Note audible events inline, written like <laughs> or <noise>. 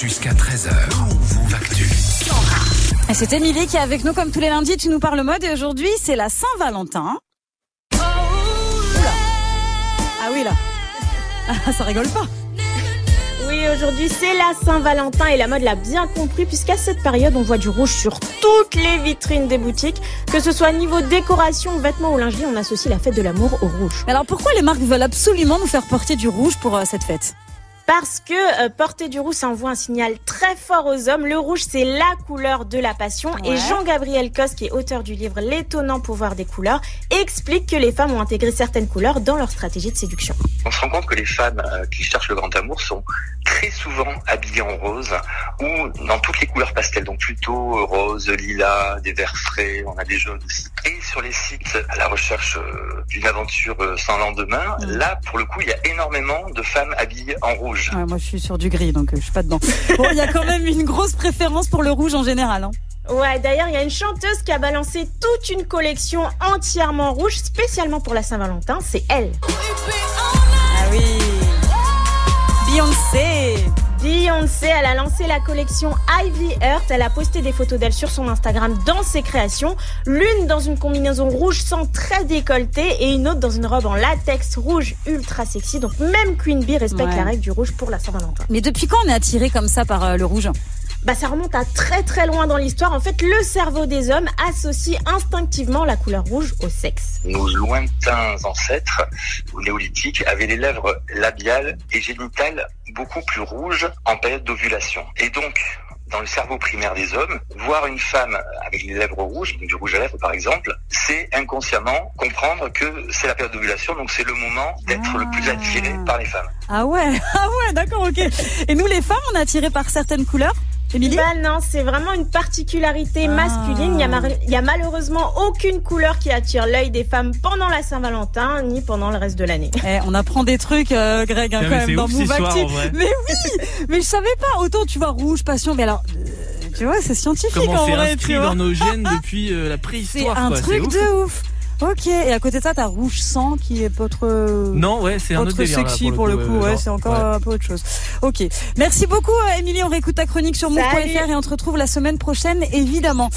Jusqu'à 13h. Move Actu. Et C'est Émilie qui est avec nous comme tous les lundis. Tu nous parles mode et aujourd'hui c'est la Saint-Valentin. Oula. Ah oui là. Ah, <laughs> ça rigole pas. Oui, aujourd'hui c'est la Saint-Valentin et la mode l'a bien compris puisqu'à cette période on voit du rouge sur toutes les vitrines des boutiques. Que ce soit niveau décoration, vêtements ou lingerie, on associe la fête de l'amour au rouge. Alors pourquoi les marques veulent absolument nous faire porter du rouge pour euh, cette fête? Parce que euh, porter du rouge, ça envoie un signal très fort aux hommes. Le rouge, c'est la couleur de la passion. Ouais. Et Jean-Gabriel Cos, qui est auteur du livre L'étonnant pouvoir des couleurs, explique que les femmes ont intégré certaines couleurs dans leur stratégie de séduction. On se rend compte que les femmes euh, qui cherchent le grand amour sont très souvent habillées en rose ou dans toutes les couleurs pastel, donc plutôt euh, rose, lilas, des verts frais, on a des jaunes aussi. Et sur les sites à la recherche euh, d'une aventure euh, sans lendemain, Mm. là pour le coup il y a énormément de femmes habillées en rouge. Ouais, Moi je suis sur du gris donc je suis pas dedans. Bon, il y a quand même une grosse préférence pour le rouge en général. hein. Ouais, d'ailleurs, il y a une chanteuse qui a balancé toute une collection entièrement rouge, spécialement pour la Saint-Valentin. C'est elle. Ah oui. Beyoncé, elle a lancé la collection Ivy Earth. Elle a posté des photos d'elle sur son Instagram dans ses créations. L'une dans une combinaison rouge sans très décolletée et une autre dans une robe en latex rouge ultra sexy. Donc même Queen Bee respecte Ouais. la règle du rouge pour la Saint-Valentin. Mais depuis quand on est attiré comme ça par euh, le rouge? Bah ça remonte à très très loin dans l'histoire. En fait, le cerveau des hommes associe instinctivement la couleur rouge au sexe. Nos lointains ancêtres au néolithique avaient les lèvres labiales et génitales beaucoup plus rouges en période d'ovulation. Et donc, dans le cerveau primaire des hommes, voir une femme avec les lèvres rouges, donc du rouge à lèvres par exemple, c'est inconsciemment comprendre que c'est la période d'ovulation, donc c'est le moment d'être le plus attiré par les femmes. Ah ouais, <laughs> ah ouais, d'accord, ok. Et nous les femmes, on est attirés par certaines couleurs? Émilie Bah non, c'est vraiment une particularité Ah. masculine. Il y, a mar- il y a malheureusement aucune couleur qui attire l'œil des femmes pendant la Saint-Valentin ni pendant le reste de l'année. Eh, on apprend des trucs, euh, Greg, hein, Non, quand mais même, c'est dans Move Active. Mais oui, mais je savais pas. Autant tu vois rouge, passion, mais alors, euh, tu vois, c'est scientifique Comment en c'est vrai, inscrit tu vois. dans nos gènes <laughs> depuis euh, la C'est préhistoire un quoi, truc ouf. de ouf. Ok, et à côté de ça, t'as rouge sang qui est pas trop. Non, ouais, c'est un Autre délire, là, sexy pour le coup, ouais, c'est encore ouais. un peu autre chose. Ok, merci beaucoup, euh, Émilie. On réécoute ta chronique sur move.fr et on te retrouve la semaine prochaine, évidemment.